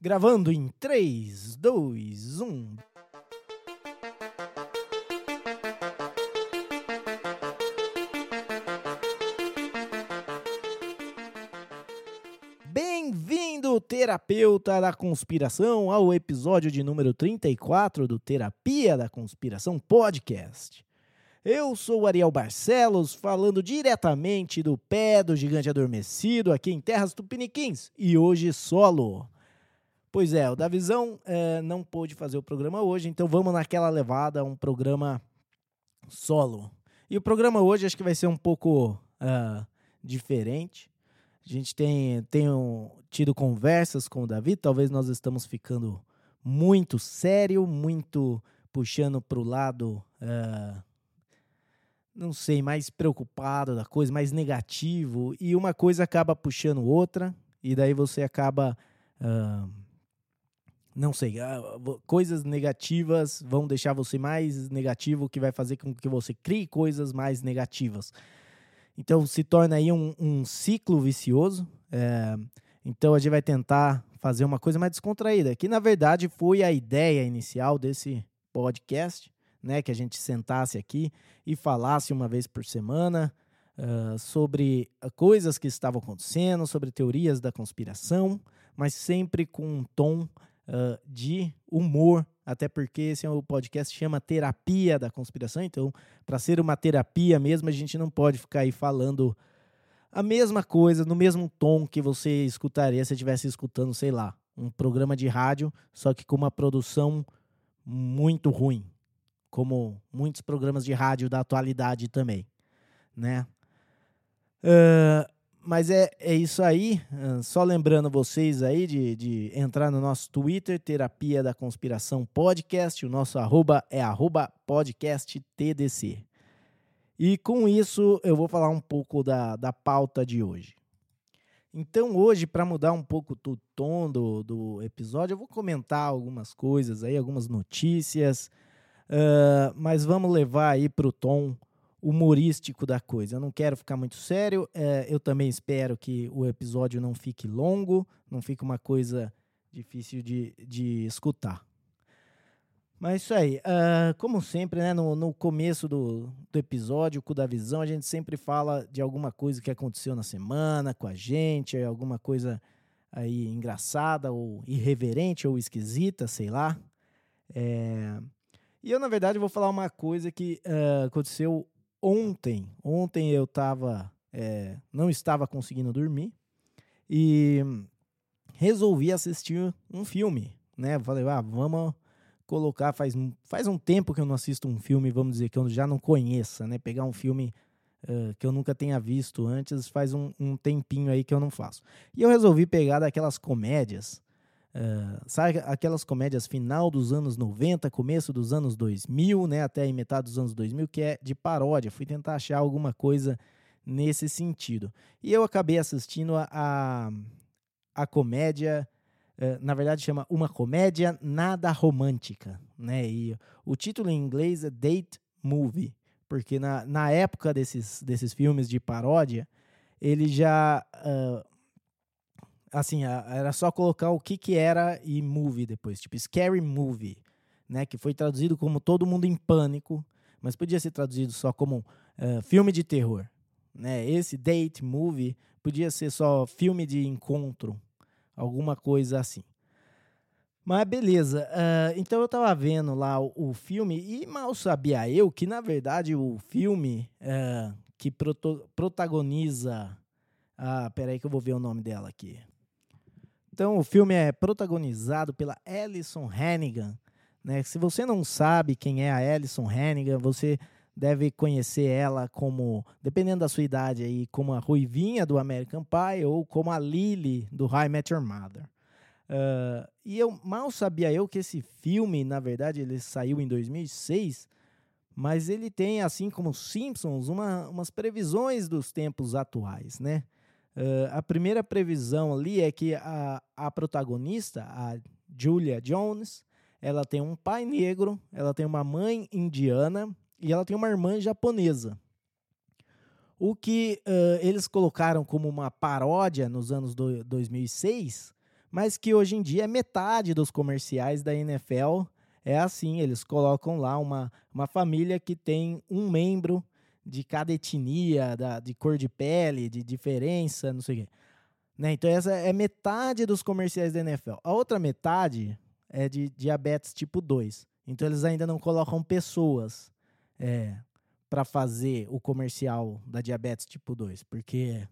Gravando em 3, 2, 1. Bem-vindo, terapeuta da conspiração, ao episódio de número 34 do Terapia da Conspiração Podcast. Eu sou o Ariel Barcelos, falando diretamente do pé do gigante adormecido aqui em Terras Tupiniquins e hoje solo. Pois é, o Davizão é, não pôde fazer o programa hoje, então vamos naquela levada, um programa solo. E o programa hoje acho que vai ser um pouco uh, diferente. A gente tem, tem um, tido conversas com o Davi, talvez nós estamos ficando muito sério, muito puxando para o lado, uh, não sei, mais preocupado da coisa, mais negativo, e uma coisa acaba puxando outra, e daí você acaba. Uh, não sei, ah, coisas negativas vão deixar você mais negativo, que vai fazer com que você crie coisas mais negativas. Então se torna aí um, um ciclo vicioso. É, então a gente vai tentar fazer uma coisa mais descontraída, que na verdade foi a ideia inicial desse podcast, né? Que a gente sentasse aqui e falasse uma vez por semana uh, sobre coisas que estavam acontecendo, sobre teorias da conspiração, mas sempre com um tom uh, de humor, até porque esse é o podcast chama Terapia da Conspiração, então, para ser uma terapia mesmo, a gente não pode ficar aí falando a mesma coisa, no mesmo tom que você escutaria se estivesse escutando, sei lá, um programa de rádio, só que com uma produção muito ruim, como muitos programas de rádio da atualidade também, né? Uh, mas é, é isso aí. Só lembrando vocês aí de, de entrar no nosso Twitter, Terapia da Conspiração Podcast. O nosso arroba é arroba podcast TDC. E com isso eu vou falar um pouco da, da pauta de hoje. Então, hoje, para mudar um pouco o tom do, do episódio, eu vou comentar algumas coisas aí, algumas notícias, uh, mas vamos levar aí para o tom humorístico da coisa. Eu não quero ficar muito sério. É, eu também espero que o episódio não fique longo, não fique uma coisa difícil de, de escutar. Mas isso aí. Uh, como sempre, né, no, no começo do, do episódio, com da visão, a gente sempre fala de alguma coisa que aconteceu na semana com a gente, alguma coisa aí engraçada ou irreverente ou esquisita, sei lá. É... E eu, na verdade, vou falar uma coisa que uh, aconteceu ontem, ontem eu tava, é, não estava conseguindo dormir e resolvi assistir um filme, né? Falei, ah, vamos colocar, faz, faz um tempo que eu não assisto um filme, vamos dizer, que eu já não conheça, né? Pegar um filme uh, que eu nunca tenha visto antes, faz um, um tempinho aí que eu não faço. E eu resolvi pegar daquelas comédias Uh, sabe aquelas comédias final dos anos 90, começo dos anos 2000, né, até a metade dos anos 2000, que é de paródia. Fui tentar achar alguma coisa nesse sentido. E eu acabei assistindo a, a, a comédia, uh, na verdade chama Uma Comédia Nada Romântica, né, e o título em inglês é Date Movie, porque na, na época desses, desses filmes de paródia, ele já... Uh, assim, era só colocar o que que era e movie depois, tipo Scary Movie, né, que foi traduzido como Todo Mundo em Pânico, mas podia ser traduzido só como uh, filme de terror, né? Esse Date Movie podia ser só filme de encontro, alguma coisa assim. Mas beleza, uh, então eu tava vendo lá o, o, filme e mal sabia eu que, na verdade, o filme uh, que protagoniza. Ah, peraí que eu vou ver o nome dela aqui. Então, o filme é protagonizado pela Alison Hannigan. Né? Se você não sabe quem é a Alison Hannigan, você deve conhecer ela como, dependendo da sua idade aí, como a Ruivinha do American Pie ou como a Lily do High Met Your Mother. Uh, e eu mal sabia eu que esse filme, na verdade, ele saiu em 2006, mas ele tem, assim como Simpsons, uma, umas previsões dos tempos atuais, né? Uh, a primeira previsão ali é que a, a protagonista, a Julia Jones, ela tem um pai negro, ela tem uma mãe indiana e ela tem uma irmã japonesa. O que uh, eles colocaram como uma paródia nos anos do, 2006, mas que hoje em dia é metade dos comerciais da NFL é assim, eles colocam lá uma, uma família que tem um membro de cada etnia, da, de cor de pele, de diferença, não sei o quê. Né? Então essa é metade dos comerciais da NFL. A outra metade é de diabetes tipo 2. Então eles ainda não colocam pessoas é, para fazer o comercial da diabetes tipo 2, porque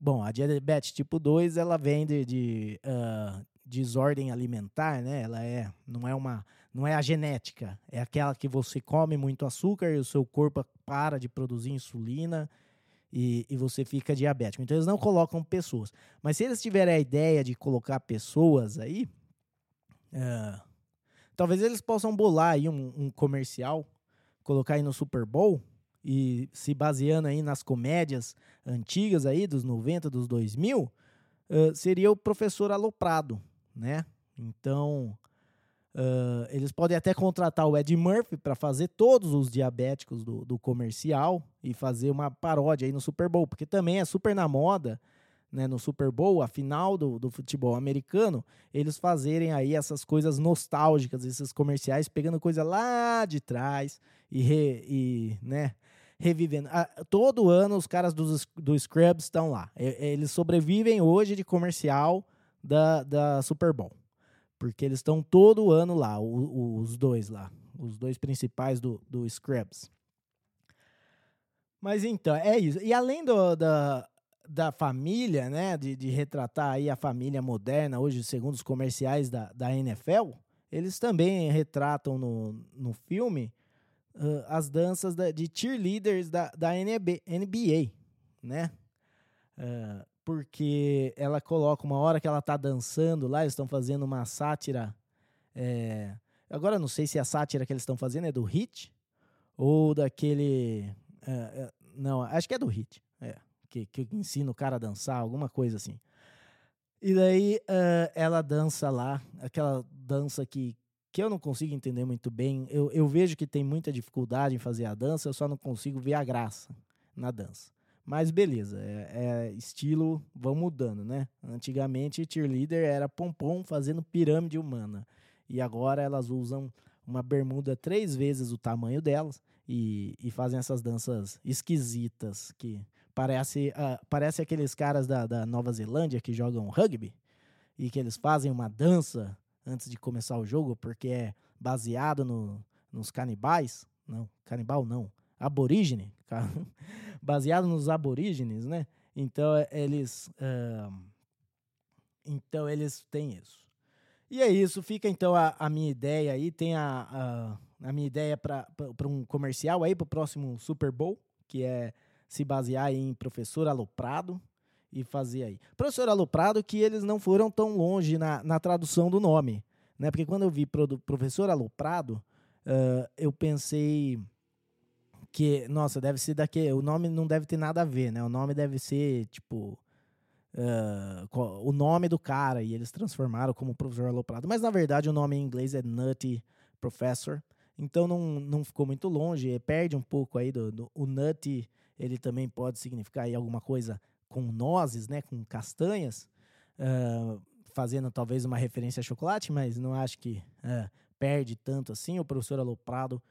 bom, a diabetes tipo 2 ela vem de, de uh, desordem alimentar, né? Ela é não é uma não é a genética, é aquela que você come muito açúcar e o seu corpo para de produzir insulina e, e você fica diabético. Então eles não colocam pessoas. Mas se eles tiverem a ideia de colocar pessoas aí, uh, talvez eles possam bolar aí um, um comercial, colocar aí no Super Bowl e se baseando aí nas comédias antigas aí dos 90, dos 2000, uh, seria o professor Aloprado, né? Então, uh, eles podem até contratar o Ed Murphy para fazer todos os diabéticos do, do comercial e fazer uma paródia aí no Super Bowl, porque também é super na moda né, no Super Bowl, a final do, do futebol americano, eles fazerem aí essas coisas nostálgicas, esses comerciais, pegando coisa lá de trás e, re, e né, revivendo. Ah, todo ano os caras do, do Scrubs estão lá. eles sobrevivem hoje de comercial da, da Super Bowl. Porque eles estão todo ano lá, o, os dois lá. Os dois principais do, do Scrubs. Mas então, é isso. E além do, da, da família, né, de, de retratar aí a família moderna, hoje segundo os comerciais da, da NFL, eles também retratam no, no filme uh, as danças da, de cheerleaders da, da NBA, né? Uh, porque ela coloca uma hora que ela tá dançando lá, eles estão fazendo uma sátira. É, agora não sei se a sátira que eles estão fazendo é do Hit ou daquele. Uh, não, acho que é do Hit. É que, que ensina o cara a dançar, alguma coisa assim. E daí uh, ela dança lá, aquela dança que, que eu não consigo entender muito bem. Eu, eu vejo que tem muita dificuldade em fazer a dança, eu só não consigo ver a graça na dança. Mas beleza, é, é estilo, vão mudando, né? Antigamente, cheerleader era pompom fazendo pirâmide humana. E agora elas usam uma bermuda três vezes o tamanho delas e, e fazem essas danças esquisitas que Parece, uh, parece aqueles caras da, da Nova Zelândia que jogam rugby e que eles fazem uma dança antes de começar o jogo porque é baseado no, nos canibais. Não, canibal não. Aborígene. baseado nos aborígenes, né? Então eles. Uh, então eles têm isso. E é isso, fica então a, a minha ideia aí. Tem a, a, a minha ideia para um comercial aí para o próximo Super Bowl, que é se basear em professor aloprado e fazer aí. Professor aloprado que eles não foram tão longe na, na tradução do nome, né? Porque quando eu vi pro, professor aloprado, uh, eu pensei que, nossa, deve ser daqui, o nome não deve ter nada a ver, né? O nome deve ser, tipo, uh, o nome do cara, e eles transformaram como professor aloprado. Mas, na verdade, o nome em inglês é Nutty Professor, então não, não ficou muito longe, perde um pouco aí do, do o Nutty ele também pode significar aí alguma coisa com nozes, né, com castanhas, uh, fazendo talvez uma referência a chocolate, mas não acho que uh, perde tanto assim. O professor Aloprado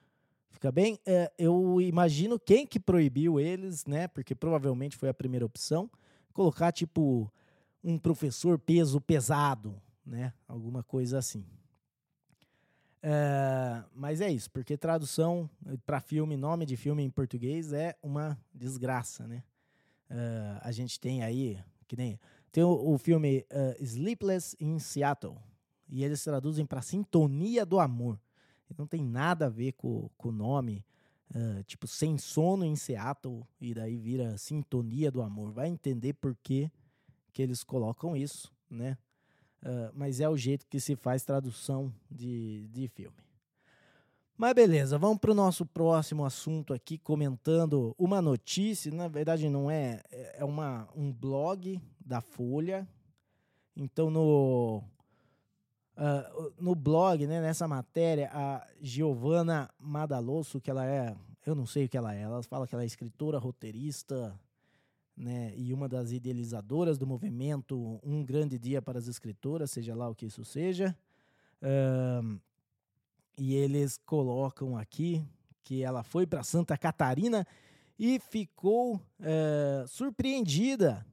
fica bem. Uh, eu imagino quem que proibiu eles, né, porque provavelmente foi a primeira opção, colocar tipo um professor peso pesado, né, alguma coisa assim. É, mas é isso, porque tradução para filme, nome de filme em português é uma desgraça, né? Uh, a gente tem aí, que nem. Tem o, o filme uh, Sleepless in Seattle, e eles traduzem para Sintonia do Amor. Não tem nada a ver com o nome, tipo, Sem Sono em Seattle, e daí vira Sintonia do Amor. Vai entender por que, que eles colocam isso, né? Uh, mas é o jeito que se faz tradução de, de filme. Mas beleza, vamos para o nosso próximo assunto aqui, comentando uma notícia. Na verdade, não é, é uma, um blog da Folha. Então, no, uh, no blog, né, nessa matéria, a Giovanna Madalosso, que ela é, eu não sei o que ela é, ela fala que ela é escritora, roteirista, né, e uma das idealizadoras do movimento Um Grande Dia para as Escritoras, seja lá o que isso seja. Um, e eles colocam aqui que ela foi para Santa Catarina e ficou é, surpreendida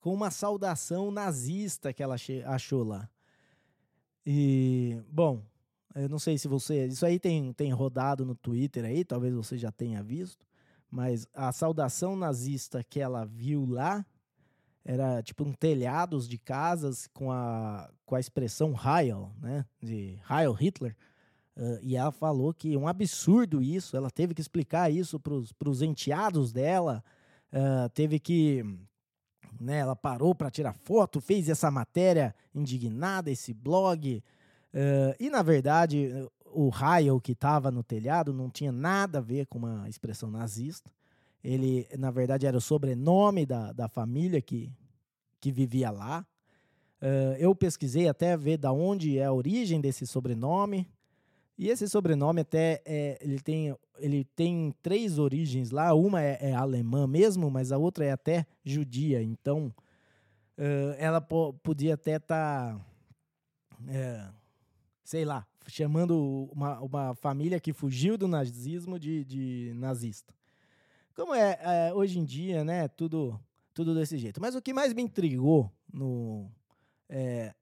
com uma saudação nazista que ela achou lá. E, bom, eu não sei se você. Isso aí tem, tem rodado no Twitter aí, talvez você já tenha visto. Mas a saudação nazista que ela viu lá era tipo um telhados de casas com a, com a expressão Heil, né? De Heil Hitler. Uh, e ela falou que é um absurdo isso, ela teve que explicar isso para os enteados dela, uh, teve que. Né, ela parou para tirar foto, fez essa matéria indignada, esse blog. Uh, e na verdade, o raio que estava no telhado não tinha nada a ver com uma expressão nazista. Ele, na verdade, era o sobrenome da, da família que, que vivia lá. Uh, eu pesquisei até ver da onde é a origem desse sobrenome. E esse sobrenome até é, ele, tem, ele tem três origens lá. Uma é, é alemã mesmo, mas a outra é até judia. Então, uh, ela po podia até estar, tá, é, sei lá, chamando uma, uma família que fugiu do nazismo de, de nazista. Como é, é, hoje em dia, né? Tudo, tudo desse jeito. Mas o que mais me intrigou no, é,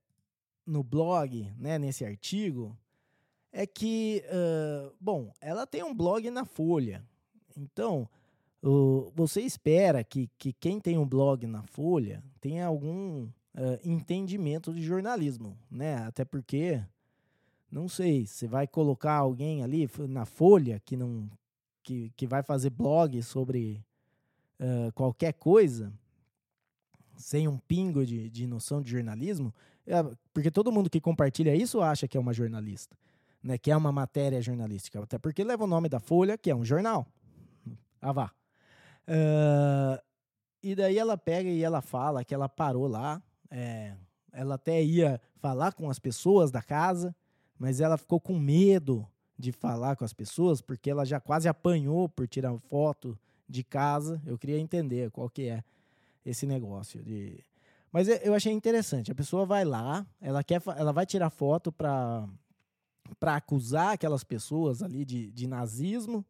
no blog, né, nesse artigo, é que, uh, bom, ela tem um blog na Folha. Então, uh, você espera que, que quem tem um blog na Folha tenha algum uh, entendimento de jornalismo, né? Até porque, não sei, você vai colocar alguém ali na Folha que não que, que vai fazer blog sobre qualquer coisa sem um pingo de, de noção de jornalismo, é, porque todo mundo que compartilha isso acha que é uma jornalista né, que é uma matéria jornalística, até porque leva o nome da Folha, que é um jornal. Ah, vá. Uh, e daí ela pega e ela fala que ela parou lá, é, ela até ia falar com as pessoas da casa, mas ela ficou com medo de falar com as pessoas, porque ela já quase apanhou por tirar foto de casa. Eu queria entender qual que é esse negócio de... Mas eu achei interessante. A pessoa vai lá, ela quer, ela vai tirar foto para para acusar aquelas pessoas ali de, de nazismo,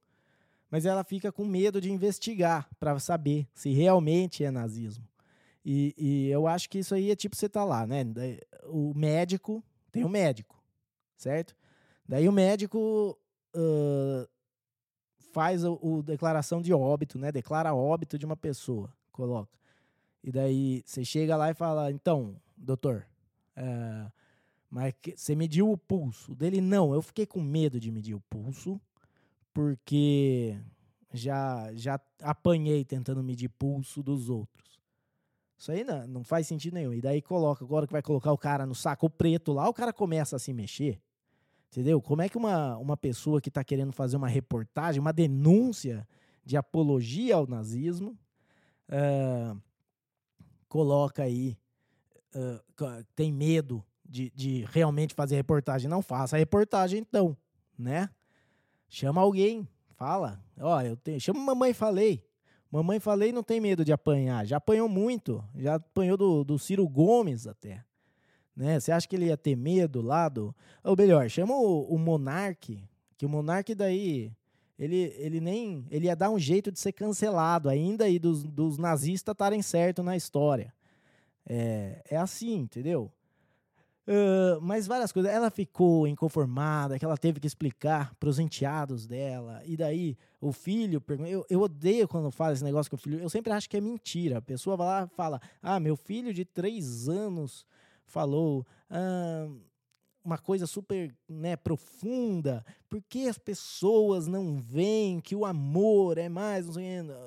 mas ela fica com medo de investigar para saber se realmente é nazismo. E, e, eu acho que isso aí é tipo você tá lá, né? O médico tem o um médico, certo? Daí o médico uh, faz o, o, declaração de óbito, né? Declara óbito de uma pessoa, coloca. E daí você chega lá e fala, então, doutor, uh, mas você mediu o pulso. Dele, não. Eu fiquei com medo de medir o pulso, porque já, já apanhei tentando medir pulso dos outros. Isso aí não, não faz sentido nenhum. E daí coloca, agora que vai colocar o cara no saco preto lá, o cara começa a se mexer. Entendeu? Como é que uma, uma pessoa que está querendo fazer uma reportagem, uma denúncia de apologia ao nazismo, uh, coloca aí, uh, tem medo de, de realmente fazer reportagem, não faça reportagem então, né? Chama alguém, fala. Ó, eu tenho, chama mamãe falei. Mamãe falei não tem medo de apanhar. Já apanhou muito, já apanhou do, do Ciro Gomes até. Né? Você acha que ele ia ter medo lá do. Ou melhor, chama o, o Monarque, que o Monarque daí. Ele, ele nem. Ele ia dar um jeito de ser cancelado ainda e dos, dos nazistas estarem certos na história. É, é assim, entendeu? Uh, mas várias coisas. Ela ficou inconformada, que ela teve que explicar para os enteados dela. E daí o filho pergunta. Eu, eu odeio quando fala esse negócio com o filho. Eu sempre acho que é mentira. A pessoa vai lá e fala: Ah, meu filho de três anos falou. Uma coisa super né, profunda. Por que as pessoas não veem que o amor é mais.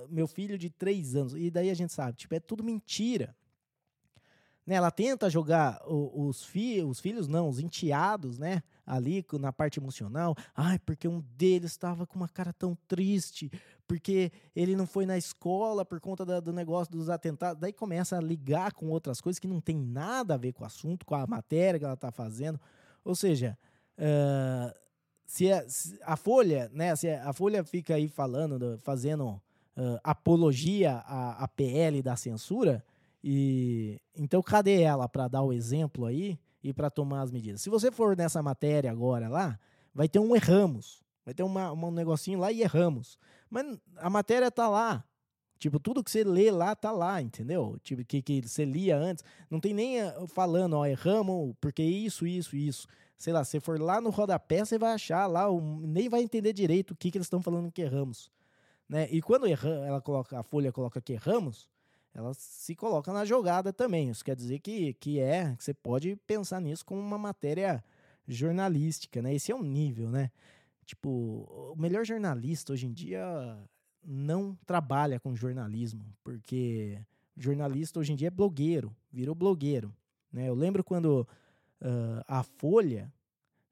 Meu filho de três anos. E daí a gente sabe, tipo, é tudo mentira. Né, ela tenta jogar os, fi os filhos, não, os enteados, né? Ali na parte emocional. Ai, porque um deles estava com uma cara tão triste, porque ele não foi na escola por conta da, do negócio dos atentados. Daí começa a ligar com outras coisas que não tem nada a ver com o assunto, com a matéria que ela está fazendo. Ou seja, uh, se, a, se, a, Folha, né? Se a Folha fica aí falando, fazendo uh, apologia à, à PL da censura. E então cadê ela para dar o exemplo aí e para tomar as medidas? Se você for nessa matéria agora lá, vai ter um erramos, vai ter uma, um negocinho lá e erramos. Mas a matéria tá lá. Tipo, tudo que você lê lá tá lá, entendeu? Tipo, que, que você lia antes. Não tem nem eh, falando, ó, erramos porque isso, isso, isso. Sei lá, se for lá no rodapé, você vai achar lá, nem vai entender direito o que, que eles estão falando que erramos. Né? E quando erra, ela coloca, a folha coloca que erramos, ela se coloca na jogada também. Isso quer dizer que, que é, que você pode pensar nisso como uma matéria jornalística, né? Esse é um nível, né? Tipo, o melhor jornalista hoje em dia não trabalha com jornalismo, porque jornalista hoje em dia é blogueiro, virou blogueiro. Né? Eu lembro quando uh, a Folha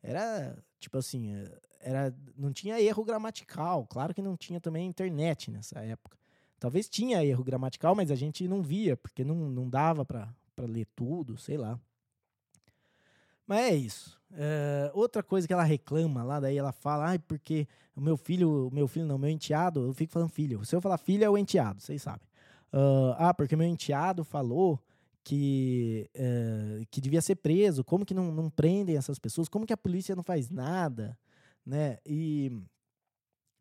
era tipo assim, era, não tinha erro gramatical, claro que não tinha também internet nessa época. Talvez tinha erro gramatical, mas a gente não via, porque não, não dava para ler tudo, sei lá. Mas é isso. Uh, outra coisa que ela reclama lá, daí ela fala, ah, porque o meu filho, meu filho não, meu enteado, eu fico falando filho. Se eu falar filho, é o enteado, vocês sabem. Uh, ah, porque meu enteado falou que, uh, que devia ser preso, como que não, não prendem essas pessoas, como que a polícia não faz nada, né? E,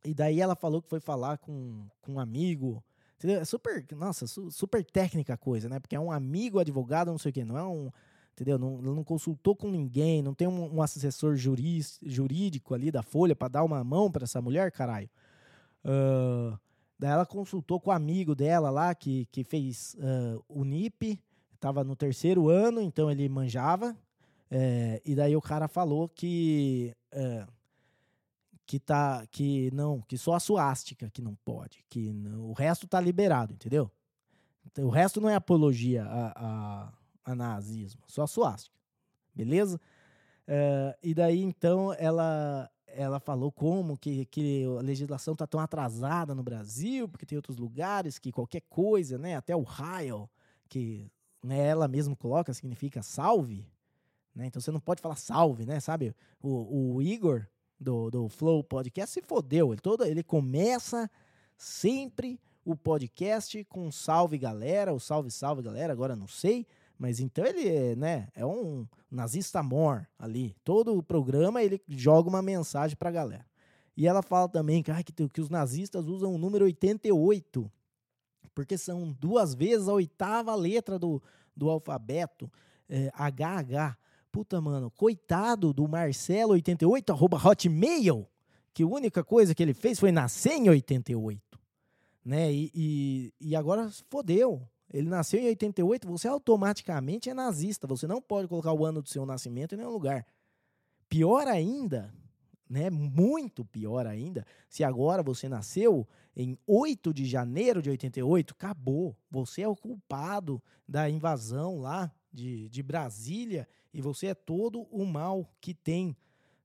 e daí ela falou que foi falar com, com um amigo, entendeu? É super, nossa, su, super técnica a coisa, né? Porque é um amigo advogado, não sei o quê, não é um entendeu? Não, não consultou com ninguém, não tem um, um assessor juris, jurídico ali da Folha para dar uma mão para essa mulher, caralho. Uh, daí ela consultou com o amigo dela lá, que, que fez uh, o NIP, estava no terceiro ano, então ele manjava. É, e daí o cara falou que é, que tá que não, que só a suástica que não pode, que não, o resto tá liberado, entendeu? Então, o resto não é apologia a, a, a nazismo, só a suástica, beleza? Uh, e daí então ela ela falou como que, que a legislação está tão atrasada no Brasil, porque tem outros lugares que qualquer coisa, né, até o raio, que né, ela mesma coloca, significa salve, né? Então você não pode falar salve, né? Sabe? O, o Igor do, do Flow Podcast se fodeu. Ele, todo, ele começa sempre o podcast com salve galera, o salve salve galera, agora não sei. Mas então ele né, é um nazista mor ali. Todo o programa ele joga uma mensagem para a galera. E ela fala também que, ah, que, que os nazistas usam o número 88, porque são duas vezes a oitava letra do, do alfabeto, é, HH. Puta, mano, coitado do Marcelo88, arroba hotmail, que a única coisa que ele fez foi nascer em 88. Né? E, e, e agora fodeu. Ele nasceu em 88, você automaticamente é nazista. Você não pode colocar o ano do seu nascimento em nenhum lugar. Pior ainda, né? Muito pior ainda, se agora você nasceu em 8 de janeiro de 88, acabou. Você é o culpado da invasão lá de, de Brasília e você é todo o mal que tem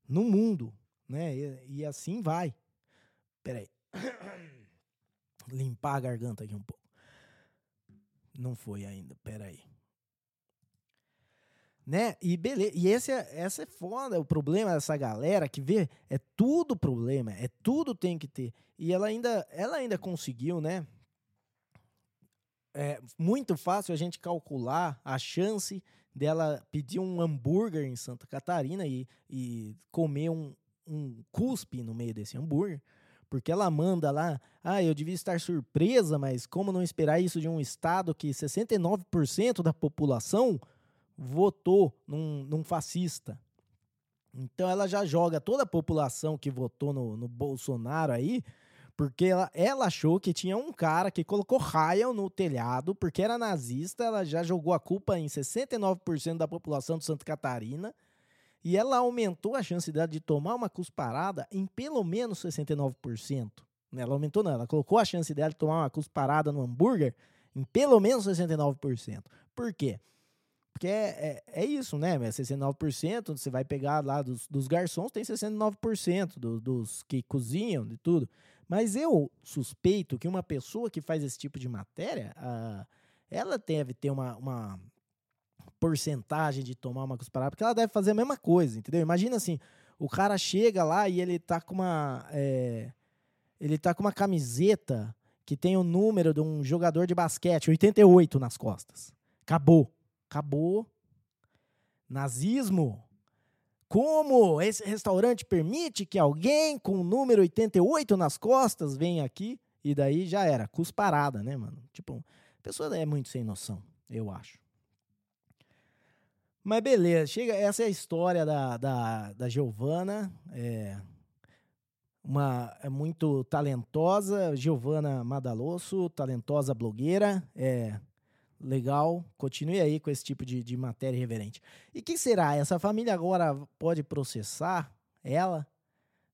no mundo, né? E, e assim vai. Peraí. Limpar a garganta aqui um pouco. Não foi ainda, peraí. Né? E beleza. E esse é, essa é foda. O problema dessa galera que vê é tudo problema, é tudo tem que ter. E ela ainda, ela ainda conseguiu, né? É muito fácil a gente calcular a chance dela pedir um hambúrguer em Santa Catarina e, e comer um, um cuspe no meio desse hambúrguer porque ela manda lá, ah, eu devia estar surpresa, mas como não esperar isso de um estado que 69% da população votou num, num, fascista? Então ela já joga toda a população que votou no, no Bolsonaro aí, porque ela, ela, achou que tinha um cara que colocou raio no telhado, porque era nazista, ela já jogou a culpa em 69% da população de Santa Catarina e ela aumentou a chance dela de tomar uma cusparada em pelo menos 69%. Né? Ela aumentou, não, ela colocou a chance dela de tomar uma cusparada no hambúrguer em pelo menos 69%. Por quê? Porque é, é, é isso, né? 69%, você vai pegar lá dos, dos garçons, tem 69% do, dos que cozinham, de tudo. Mas eu suspeito que uma pessoa que faz esse tipo de matéria, uh, ela deve ter uma, uma porcentagem de tomar uma cusparada, porque ela deve fazer a mesma coisa, entendeu? Imagina assim, o cara chega lá e ele tá com uma. É, ele tá com uma camiseta que tem o número de um jogador de basquete, 88 nas costas. Acabou. Acabou. Nazismo. Como esse restaurante permite que alguém com o número 88 nas costas venha aqui? E daí já era, cusparada, né, mano? Tipo, a pessoa é muito sem noção, eu acho. Mas beleza, chega, essa é a história da, da, da Giovana. É, uma é muito talentosa, Giovana Madalosso, talentosa blogueira, é legal, continue aí com esse tipo de, de matéria reverente. E que será? Essa família agora pode processar ela,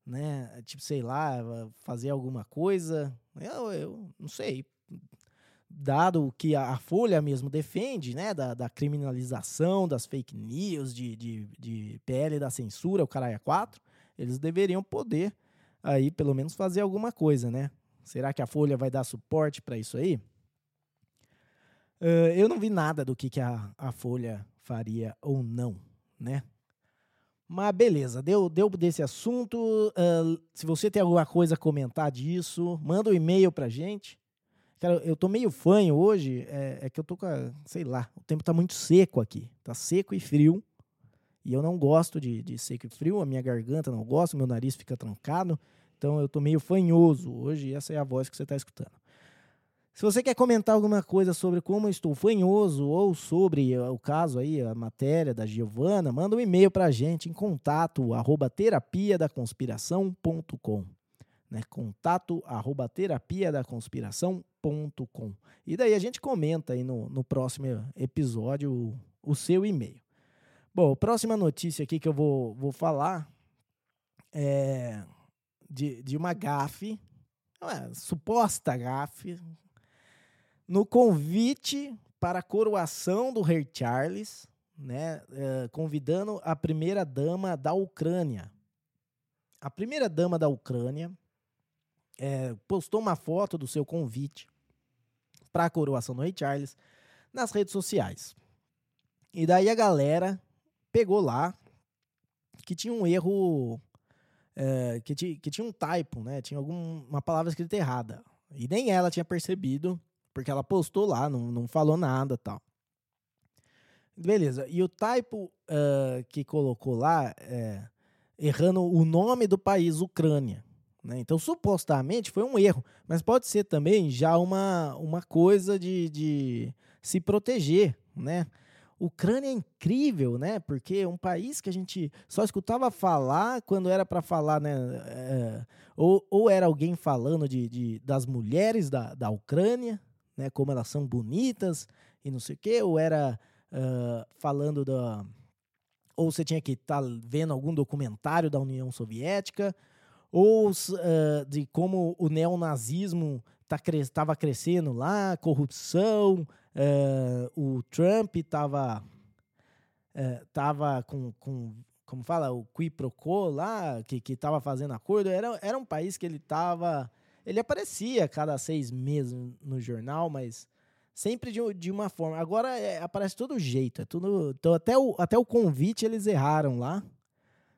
né? Tipo, sei lá, fazer alguma coisa? Eu, eu não sei. Dado que a, Folha mesmo defende, né, da, da criminalização das fake news, de, de, de PL da censura, o caralho 4, eles deveriam poder aí pelo menos fazer alguma coisa, né? Será que a Folha vai dar suporte para isso aí? Uh, eu não vi nada do que, que a, a Folha faria ou não, né? Mas beleza, deu, deu desse assunto. Uh, se você tem alguma coisa a comentar disso, manda um e-mail pra gente. Cara, eu tô meio fanho hoje, é, é, que eu tô com a, sei lá, o tempo tá muito seco aqui. Tá seco e frio. E eu não gosto de, de seco e frio, a minha garganta não gosta, meu nariz fica trancado. Então eu tô meio fanhoso hoje, e essa é a voz que você está escutando. Se você quer comentar alguma coisa sobre como eu estou fanhoso ou sobre o caso aí, a matéria da Giovana, manda um e-mail para a gente em contato arroba terapia da conspiração.com. Né? Contato arroba terapia da conspiração.com. E daí a gente comenta aí no, no próximo episódio o, o seu e-mail. Bom, próxima notícia aqui que eu vou, vou falar é de, de uma gafe, uma suposta gafe, no convite para a coroação do rei Charles, né, é, convidando a primeira dama da Ucrânia. A primeira dama da Ucrânia é, postou uma foto do seu convite para a coroação do rei Charles nas redes sociais. E daí a galera pegou lá que tinha um erro, é, que, que tinha um typo, né? Tinha alguma palavra escrita errada. E nem ela tinha percebido, porque ela postou lá, não, não falou nada tal. Beleza. E o typo uh, que colocou lá, é, errando o nome do país, Ucrânia. Né? Então, supostamente foi um erro, mas pode ser também já uma, uma coisa de, de se proteger, né? Ucrânia é incrível, né? Porque é um país que a gente só escutava falar quando era para falar, né? É, ou, ou era alguém falando de, de, das mulheres da, da Ucrânia, né? Como elas são bonitas e não sei o quê, ou era uh, falando da. Ou você tinha que estar tá vendo algum documentário da União Soviética, ou uh, de como o neonazismo estava tá, crescendo lá, corrupção, Uh, o Trump estava uh, tava com, com, como fala, o qui pro quo lá, que estava fazendo acordo. Era, era um país que ele estava. Ele aparecia cada seis meses no jornal, mas sempre de, de uma forma. Agora é, aparece todo jeito. É tudo, então, até o, até o convite eles erraram lá.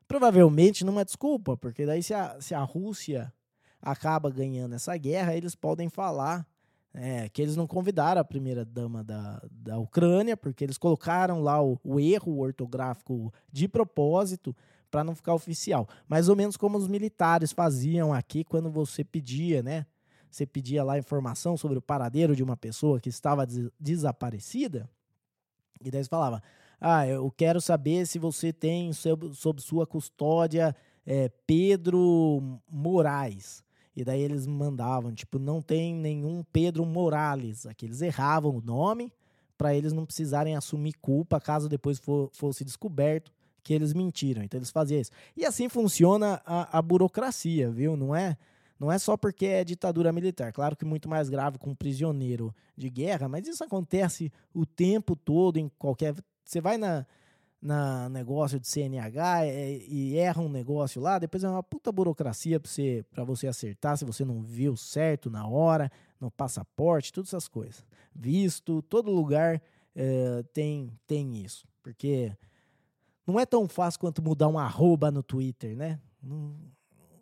Provavelmente numa desculpa, porque daí se a, se a Rússia acaba ganhando essa guerra, eles podem falar é, que eles não convidaram a primeira dama da, da Ucrânia, porque eles colocaram lá o, o erro ortográfico de propósito para não ficar oficial. Mais ou menos como os militares faziam aqui quando você pedia, né? Você pedia lá informação sobre o paradeiro de uma pessoa que estava des desaparecida, e daí você falava: Ah, eu quero saber se você tem sob, sob sua custódia é, Pedro Moraes. E daí eles mandavam, tipo, não tem nenhum Pedro Morales. Aqui eles erravam o nome para eles não precisarem assumir culpa caso depois for, fosse descoberto que eles mentiram. Então eles faziam isso. E assim funciona a, a burocracia, viu? Não é, não é só porque é ditadura militar. Claro que muito mais grave com um prisioneiro de guerra, mas isso acontece o tempo todo em qualquer. Você vai na, na negócio de CNH é, e erra um negócio lá, depois é uma puta burocracia para você, pra você acertar se você não viu certo na hora, no passaporte, todas essas coisas. Visto, todo lugar é, tem, tem isso. Porque não é tão fácil quanto mudar um arroba no Twitter, né? Não,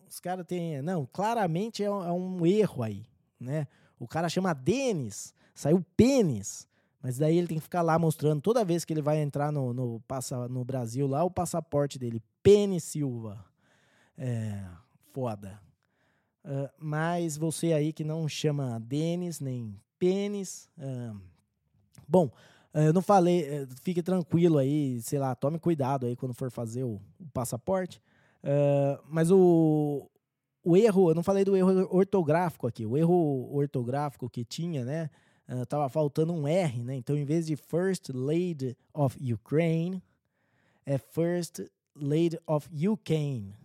os caras têm. Não, claramente é um, é um erro aí, né? O cara chama Denis, saiu pênis. Mas daí ele tem que ficar lá mostrando toda vez que ele vai entrar no, no, passa, no Brasil lá o passaporte dele. Pênis Silva. É, foda. Uh, mas você aí que não chama Denis nem pênis. Uh, bom, eu não falei, eh, fique tranquilo aí, sei lá, tome cuidado aí quando for fazer o, o passaporte. mas o, o erro, eu não falei do erro ortográfico aqui, o erro ortográfico que tinha, né? Uh, tava faltando um R, né? Então, em vez de First Lady of Ukraine, é First Lady of Ukraine,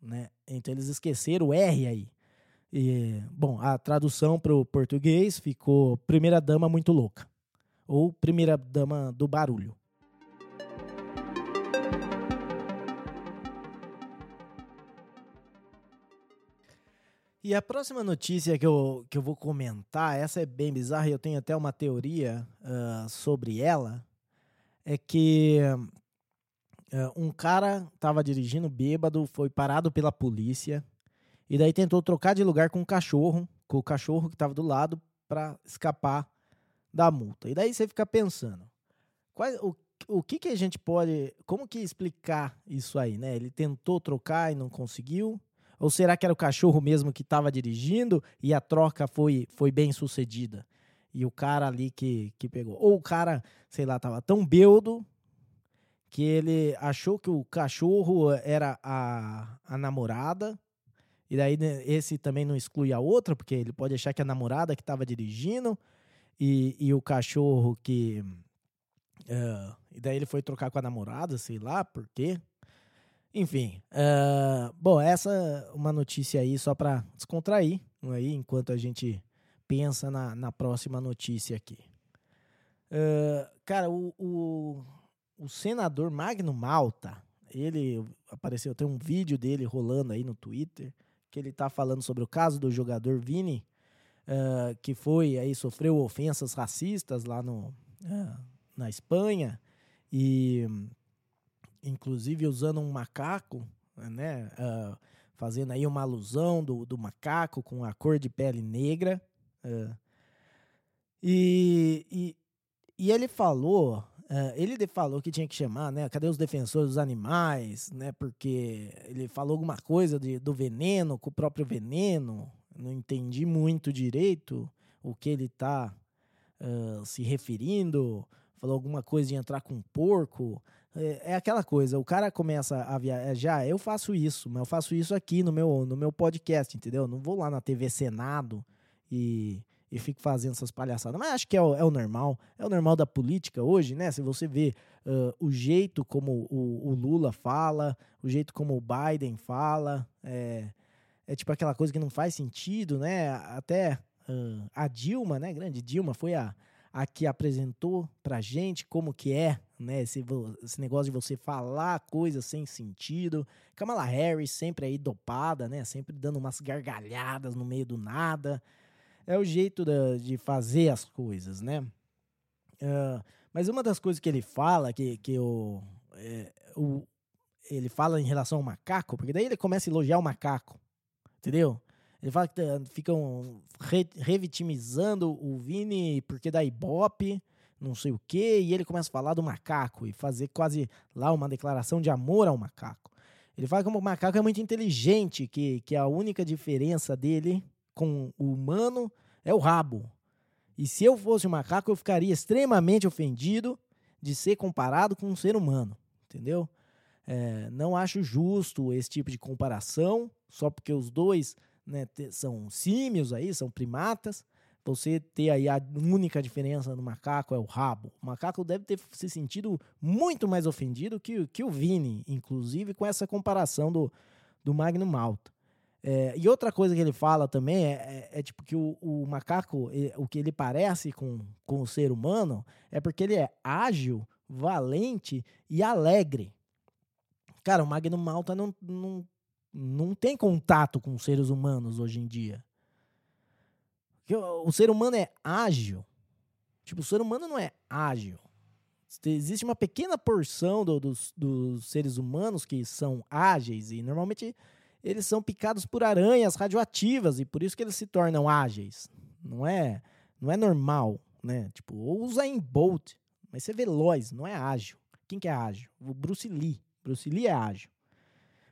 né? Então, eles esqueceram o R aí. E, bom, a tradução para o português ficou Primeira Dama Muito Louca. Ou Primeira Dama do Barulho. E a próxima notícia que eu, que eu vou comentar, essa é bem bizarra e eu tenho até uma teoria uh, sobre ela, é que uh, um cara estava dirigindo bêbado, foi parado pela polícia e daí tentou trocar de lugar com um cachorro, com o cachorro que estava do lado para escapar da multa. E daí você fica pensando, o, o que, que a gente pode, como que explicar isso aí, né? Ele tentou trocar e não conseguiu, ou será que era o cachorro mesmo que estava dirigindo e a troca foi, foi bem sucedida? E o cara ali que, que pegou. Ou o cara, sei lá, tava tão beudo que ele achou que o cachorro era a, a namorada. E daí né, esse também não exclui a outra, porque ele pode achar que a namorada que estava dirigindo e, e o cachorro que. Uh, e daí ele foi trocar com a namorada, sei lá por quê. Enfim, uh, bom, essa é uma notícia aí só para descontrair, aí, enquanto a gente pensa na, na próxima notícia aqui. Uh, cara, o, o, o, senador Magno Malta, ele apareceu, tem um vídeo dele rolando aí no Twitter, que ele tá falando sobre o caso do jogador Vini, uh, que foi aí, sofreu ofensas racistas lá no, na Espanha, e inclusive usando um macaco, né? Uh, fazendo aí uma alusão do, do macaco com a cor de pele negra. Uh, e, e, e, ele falou, uh, ele falou que tinha que chamar, né? Cadê os defensores dos animais, né? Porque ele falou alguma coisa de, do veneno, com o próprio veneno. Não entendi muito direito o que ele está uh, se referindo. Falou alguma coisa de entrar com um porco. É, é, aquela coisa, o cara começa a viajar, eu faço isso, mas eu faço isso aqui no meu, no meu podcast, entendeu? Não vou lá na TV Senado e, e fico fazendo essas palhaçadas. Mas acho que é o, é o normal, é o normal da política hoje, né? Se você vê uh, o jeito como o, o, Lula fala, o jeito como o Biden fala, é, é tipo aquela coisa que não faz sentido, né? Até uh, a Dilma, né? Grande Dilma, foi a, a que apresentou pra gente como que é né? Esse, esse negócio de você falar coisas sem sentido. Kamala Harris sempre aí dopada, né? Sempre dando umas gargalhadas no meio do nada. É o jeito da, de fazer as coisas, né? Uh, mas uma das coisas que ele fala, que, que eu, é, o, ele fala em relação ao macaco, porque daí ele começa a elogiar o macaco, entendeu? Ele fala que uh, ficam re, revitimizando o Vini porque dá ibope, não sei o quê, e ele começa a falar do macaco e fazer quase lá uma declaração de amor ao macaco. Ele fala que o macaco é muito inteligente, que, que a única diferença dele com o humano é o rabo. E se eu fosse um macaco, eu ficaria extremamente ofendido de ser comparado com um ser humano, entendeu? É, não acho justo esse tipo de comparação, só porque os dois né, são símios aí, são primatas. Você ter aí a única diferença no macaco é o rabo. O macaco deve ter se sentido muito mais ofendido que, que o Vini, inclusive com essa comparação do, do Magno Malta. É, e outra coisa que ele fala também é, é, é tipo que o, o macaco, o que ele parece com, com o ser humano, é porque ele é ágil, valente e alegre. Cara, o Magno Malta não, não, não tem contato com seres humanos hoje em dia. Porque o, o ser humano é ágil. Tipo, o ser humano não é ágil. Existe uma pequena porção do, dos, dos seres humanos que são ágeis e normalmente eles são picados por aranhas radioativas e por isso que eles se tornam ágeis, não é, não é normal, né? Tipo, usa em Bolt, mas você é veloz, não é ágil. Quem que é ágil? O Bruce Lee. Bruce Lee é ágil.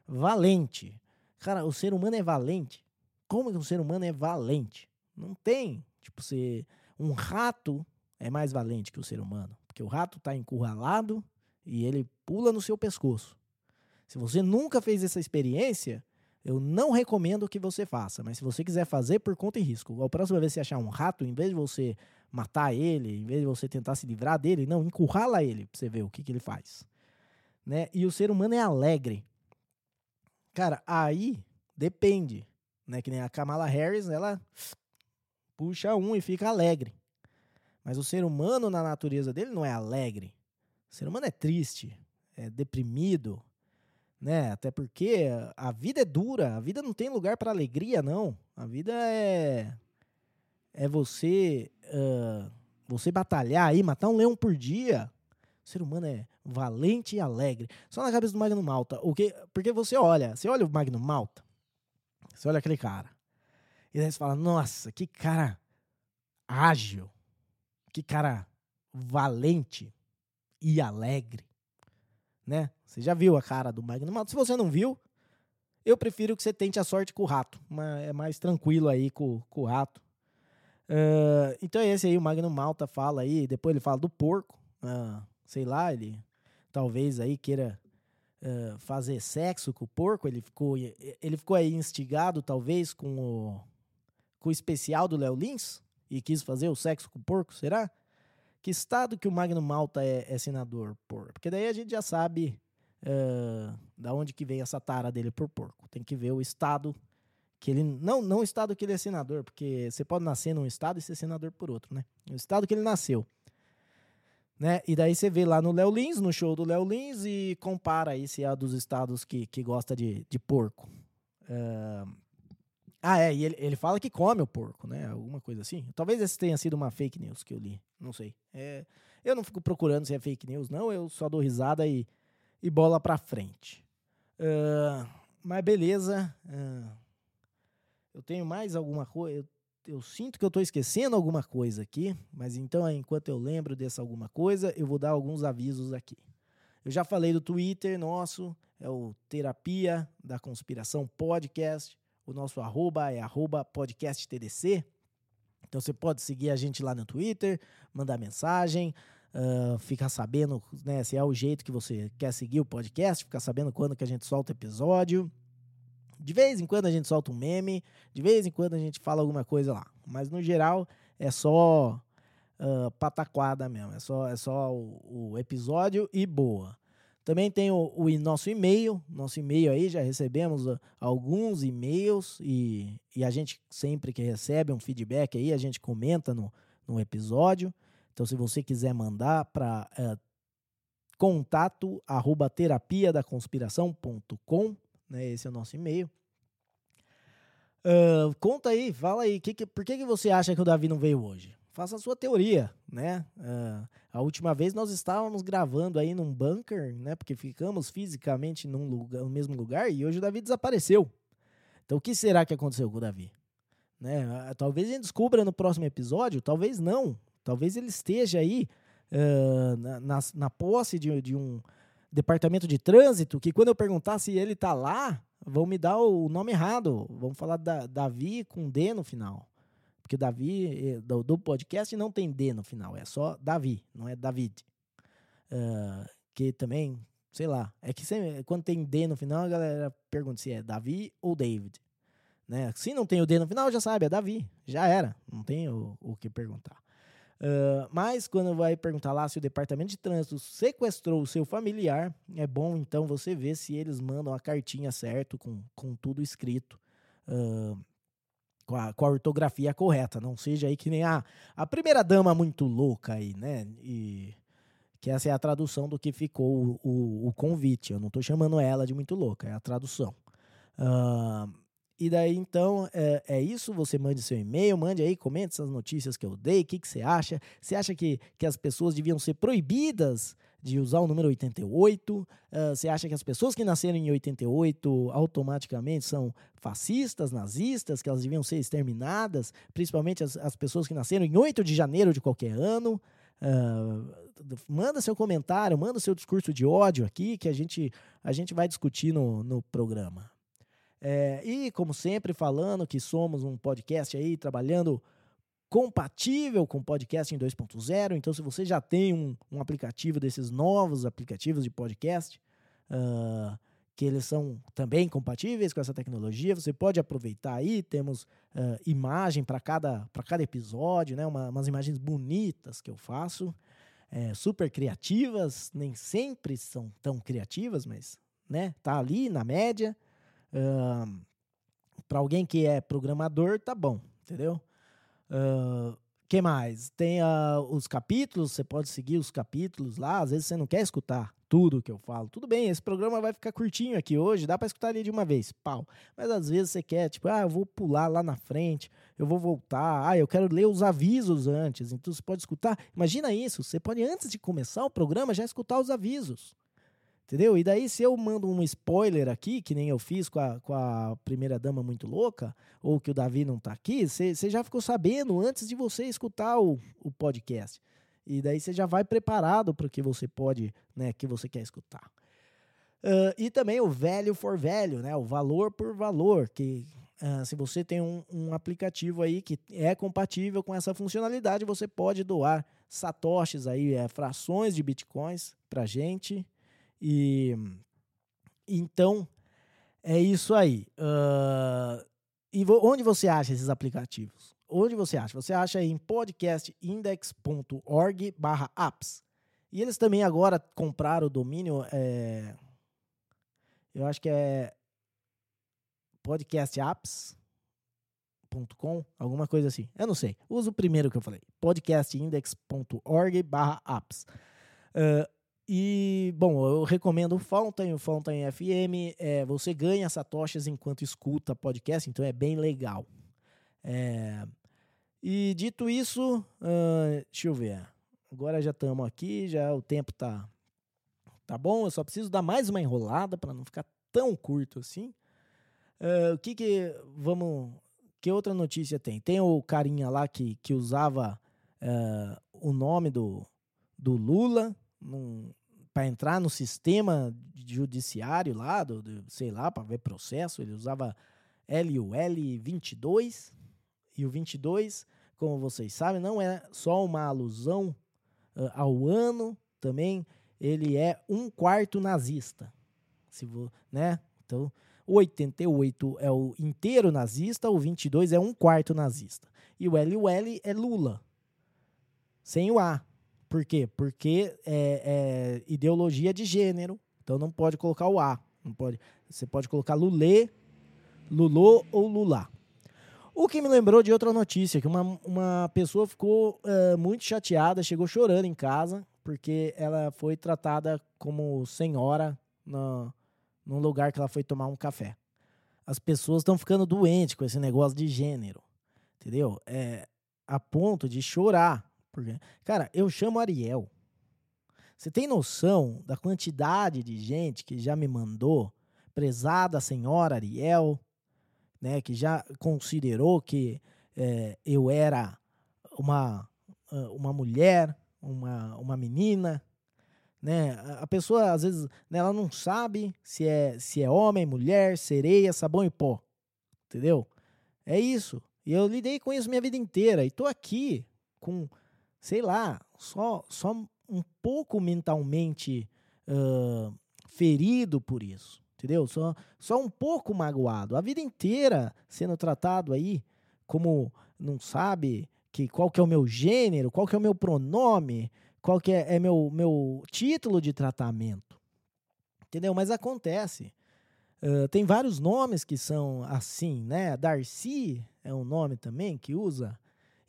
Valente. Cara, o ser humano é valente. Como que um ser humano é valente? Não tem. Tipo, você, um rato é mais valente que o ser humano. Porque o rato está encurralado e ele pula no seu pescoço. Se você nunca fez essa experiência, eu não recomendo que você faça. Mas se você quiser fazer, por conta e risco. A próxima vez que você achar um rato, em vez de você matar ele, em vez de você tentar se livrar dele, não, encurrala ele pra você ver o que, que ele faz. Né? E o ser humano é alegre. Cara, aí depende. Né? Que nem a Kamala Harris, ela puxa um e fica alegre. Mas o ser humano, na natureza dele, não é alegre. O ser humano é triste, é deprimido, né? Até porque a vida é dura, a vida não tem lugar para alegria, não. A vida é é você uh, você batalhar aí, matar um leão por dia. O ser humano é valente e alegre. Só na cabeça do Magno Malta. O que, porque você olha, você olha o Magno Malta, você olha aquele cara. E daí você fala, nossa, que cara ágil. Que cara valente e alegre né? Você já viu a cara do Magno Malta. Se você não viu, eu prefiro que você tente a sorte com o rato. É mais tranquilo aí com, com o rato. Uh, então é esse aí, o Magno Malta fala aí. Depois ele fala do porco. Uh, sei lá, ele talvez aí queira uh, fazer sexo com o porco. Ele ficou, ele ficou aí instigado, talvez, com o, com o especial do Léo Lins e quis fazer o sexo com o porco, será? Que estado que o Magno Malta é, é senador por? Porque daí a gente já sabe uh, da onde que vem essa tara dele por porco. Tem que ver o estado que ele não não o estado que ele é senador, porque você pode nascer num estado e ser senador por outro, né? O estado que ele nasceu. Né? E daí você vê lá no Léo Lins, no show do Léo Lins, e compara aí se é dos estados que, que gosta de, de porco. Uh, ah, é, e ele, ele fala que come o porco, né? Alguma coisa assim. Talvez esse tenha sido uma fake news que eu li. Não sei. É, eu não fico procurando se é fake news, não. Eu só dou risada e, e bola pra frente. Uh, mas beleza. Uh, eu tenho mais alguma coisa. Eu, sinto que eu tô esquecendo alguma coisa aqui. Mas então, enquanto eu lembro dessa alguma coisa, eu vou dar alguns avisos aqui. Eu já falei do Twitter nosso. É o Terapia da Conspiração Podcast. O nosso arroba é arroba podcasttdc. Então você pode seguir a gente lá no Twitter, mandar mensagem, uh, ficar sabendo né, se é o jeito que você quer seguir o podcast, ficar sabendo quando que a gente solta episódio. De vez em quando a gente solta um meme, de vez em quando a gente fala alguma coisa lá. Mas no geral é só uh, pataquada mesmo, é só, é só o, o episódio e boa. Também tem o, o nosso e-mail. Nosso e-mail aí, já recebemos uh, alguns e-mails e, e a gente sempre que recebe um feedback aí, a gente comenta no, no episódio. Então, se você quiser mandar para uh, contato arroba terapia da conspiração.com, né? Esse é o nosso e-mail. Uh, conta aí, fala aí, que, que, por que, que você acha que o Davi não veio hoje? faça a sua teoria, né? Uh, a última vez nós estávamos gravando aí num bunker, né? Porque ficamos fisicamente num lugar, no mesmo lugar e hoje o Davi desapareceu. Então o que será que aconteceu com o Davi? Né? Talvez a gente descubra no próximo episódio, talvez não. Talvez ele esteja aí uh, na, na, na, posse de, de, um departamento de trânsito que quando eu perguntar se ele está lá, vão me dar o nome errado. Vão falar da, Davi com D no final. Porque Davi, eh, do, do, podcast, não tem D no final, é só Davi, não é David. Uh, que também, sei lá, é que sempre, quando tem D no final, a galera pergunta se é Davi ou David. Né? Se não tem o D no final, já sabe, é Davi, já era, não tem o, o que perguntar. Uh, mas quando vai perguntar lá se o departamento de trânsito sequestrou o seu familiar, é bom então você ver se eles mandam a cartinha certo, com, com tudo escrito. Uh, com a, com a ortografia correta, não seja aí que nem a, a primeira dama muito louca aí, né? E que essa é a tradução do que ficou o, o, o convite. Eu não estou chamando ela de muito louca, é a tradução. Uh, e daí, então, é, é, isso. Você mande seu e-mail, mande aí, comente essas notícias que eu dei. O que, que você acha? Você acha que, que as pessoas deviam ser proibidas de usar o número 88? Uh, você acha que as pessoas que nasceram em 88 automaticamente são fascistas, nazistas, que elas deviam ser exterminadas, principalmente as, as pessoas que nasceram em 8 de janeiro de qualquer ano? Uh, manda seu comentário, manda seu discurso de ódio aqui que a gente, a gente vai discutir no, no programa. É, e, como sempre, falando que somos um podcast aí trabalhando compatível com podcast em 2.0. Então, se você já tem um, um, aplicativo desses novos aplicativos de podcast, uh, que eles são também compatíveis com essa tecnologia, você pode aproveitar aí. Temos uh, imagem para cada, cada episódio, né? Uma, umas imagens bonitas que eu faço, é, super criativas, nem sempre são tão criativas, mas né, tá ali na média. Uh, para alguém que é programador, tá bom, entendeu? Uh, que mais? Tem uh, os capítulos, você pode seguir os capítulos lá. Às vezes você não quer escutar tudo que eu falo. Tudo bem, esse programa vai ficar curtinho aqui hoje, dá para escutar ali de uma vez, pau. Mas às vezes você quer, tipo, ah, eu vou pular lá na frente, eu vou voltar, ah, eu quero ler os avisos antes. Então você pode escutar. Imagina isso, você pode antes de começar o programa já escutar os avisos. Entendeu? E daí, se eu mando um spoiler aqui, que nem eu fiz com a, com a primeira dama muito louca, ou que o Davi não tá aqui, você já ficou sabendo antes de você escutar o, o podcast. E daí você já vai preparado para o que você pode, né, que você quer escutar. Uh, e também o velho for velho, né? O valor por valor, que uh, se você tem um, um, aplicativo aí que é compatível com essa funcionalidade, você pode doar satoshis aí, é, frações de bitcoins para gente. E então é isso aí. Uh, e onde você acha esses aplicativos? Onde você acha? Você acha em podcastindex.org/apps. E eles também agora compraram o domínio. É, eu acho que é podcastapps.com, alguma coisa assim. Eu não sei. Usa o primeiro que eu falei. podcastindex.org/apps. Uh, e, bom, eu recomendo o Fountain, o Fountain FM. É, você ganha satoshis enquanto escuta podcast, então é bem legal. É, e dito isso, uh, deixa eu ver. Agora já estamos aqui, já o tempo tá, tá bom. Eu só preciso dar mais uma enrolada para não ficar tão curto assim. Uh, o que que vamos. Que outra notícia tem? Tem o carinha lá que, que usava uh, o nome do, do Lula para entrar no sistema judiciário lá, do, do sei lá, para ver processo, ele usava LUL 22. E o 22, como vocês sabem, não é só uma alusão uh, ao ano, também ele é um quarto nazista. Se vo, né? Então, o 88 é o inteiro nazista, o 22 é um quarto nazista. E o LUL é Lula, sem o A. Por quê? Porque é, é, ideologia de gênero, então não pode colocar o A. Não pode, você pode colocar Lulê, Lulô ou Lulá. O que me lembrou de outra notícia, que uma, uma pessoa ficou uh, muito chateada, chegou chorando em casa, porque ela foi tratada como senhora no, num lugar que ela foi tomar um café. As pessoas estão ficando doentes com esse negócio de gênero, entendeu? É, a ponto de chorar porque, cara, eu chamo Ariel. Você tem noção da quantidade de gente que já me mandou, prezada senhora Ariel, né, que já considerou que é, eu era uma, uma mulher, uma, uma menina, né? A pessoa às vezes né, ela não sabe se é se é homem, mulher, sereia, sabão e pó, entendeu? É isso. E eu lidei com isso minha vida inteira e tô aqui com sei lá, só, só um pouco mentalmente uh, ferido por isso, entendeu? Só, só um pouco magoado. A vida inteira sendo tratado aí como não sabe que qual que é o meu gênero, qual que é o meu pronome, qual que é, é meu, meu título de tratamento. Entendeu? Mas acontece. Uh, tem vários nomes que são assim, né? Darcy é um nome também que usa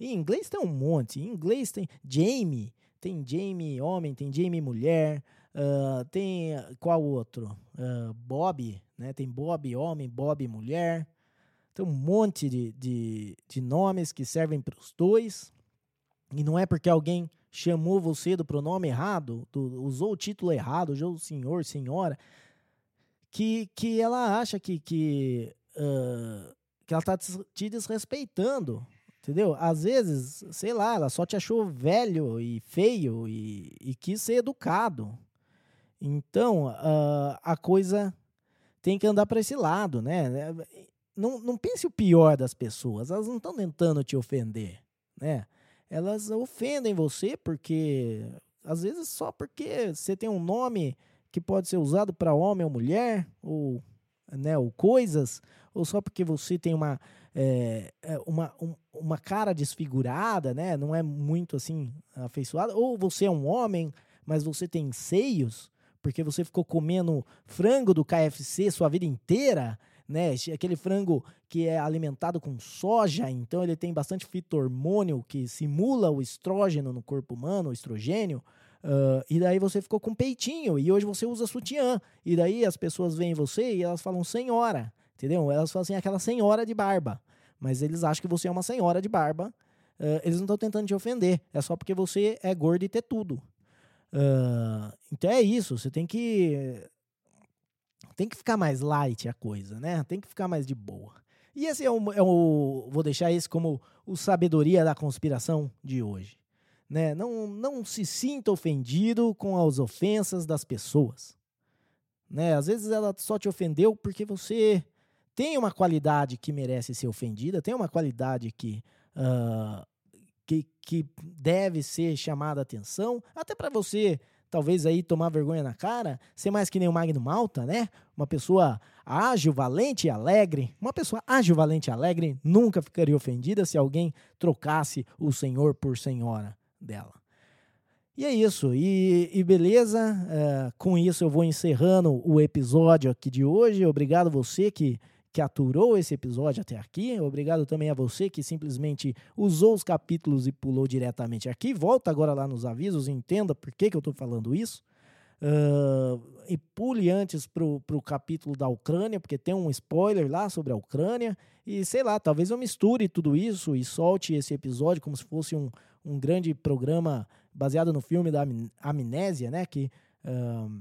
em inglês tem um monte. Em inglês tem Jamie, tem Jamie homem, tem Jamie mulher, uh, tem qual outro? Uh, Bob, né? Tem Bob homem, Bob mulher. Tem um monte de, de, de nomes que servem para os dois. E não é porque alguém chamou você do pronome errado, do, usou o título errado, usou o senhor, senhora, que, que ela acha que, que, uh, que ela está te desrespeitando. Entendeu? Às vezes, sei lá, ela só te achou velho e feio e, e quis ser educado. Então, uh, a coisa tem que andar para esse lado, né? Não, não pense o pior das pessoas, elas não estão tentando te ofender, né? Elas ofendem você porque, às vezes, só porque você tem um nome que pode ser usado para homem ou mulher, ou, né, ou coisas, ou só porque você tem uma, é, uma, um, uma cara desfigurada, né? Não é muito assim afeiçoada, ou você é um homem, mas você tem seios, porque você ficou comendo frango do KFC sua vida inteira, né? Aquele frango que é alimentado com soja, então ele tem bastante fito-hormônio que simula o estrógeno no corpo humano, o estrogênio. Uh, e daí você ficou com peitinho e hoje você usa sutiã. E daí as pessoas veem você e elas falam senhora, entendeu? Elas falam assim, aquela senhora de barba. Mas eles acham que você é uma senhora de barba. Uh, eles não estão tentando te ofender. É só porque você é gordo e ter tudo. Uh, então é isso, você tem que tem que ficar mais light a coisa, né? Tem que ficar mais de boa. E esse é o, é o vou deixar esse como o sabedoria da conspiração de hoje, né? Não não se sinta ofendido com as ofensas das pessoas, né? Às vezes ela só te ofendeu porque você tem uma qualidade que merece ser ofendida, tem uma qualidade que uh, que, que deve ser chamada atenção, até para você talvez aí tomar vergonha na cara, ser mais que nem o Magno Malta, né? Uma pessoa ágil, valente e alegre. Uma pessoa ágil, valente e alegre nunca ficaria ofendida se alguém trocasse o senhor por senhora dela. E é isso, e, e beleza, uh, com isso eu vou encerrando o episódio aqui de hoje. Obrigado você que que aturou esse episódio até aqui. Obrigado também a você que simplesmente usou os capítulos e pulou diretamente aqui. Volta agora lá nos avisos entenda por que, que eu estou falando isso. Uh, e pule antes para o capítulo da Ucrânia, porque tem um spoiler lá sobre a Ucrânia. E sei lá, talvez eu misture tudo isso e solte esse episódio como se fosse um, um grande programa baseado no filme da Amnésia, né? Que uh,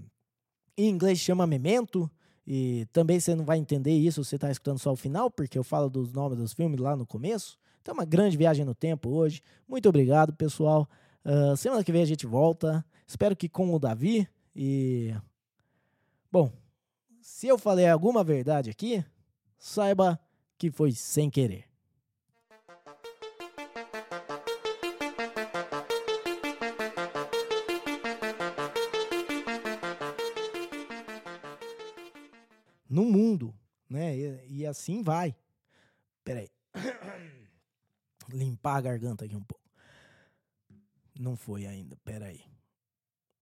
em inglês chama Memento. E também você não vai entender isso se você está escutando só o final, porque eu falo dos nomes dos filmes lá no começo. Então, uma grande viagem no tempo hoje. Muito obrigado, pessoal. Uh, semana que vem a gente volta. Espero que com o Davi. E. Bom, se eu falei alguma verdade aqui, saiba que foi sem querer. Né? E, e assim vai. Peraí. Limpar a garganta aqui um pouco. Não foi ainda, peraí.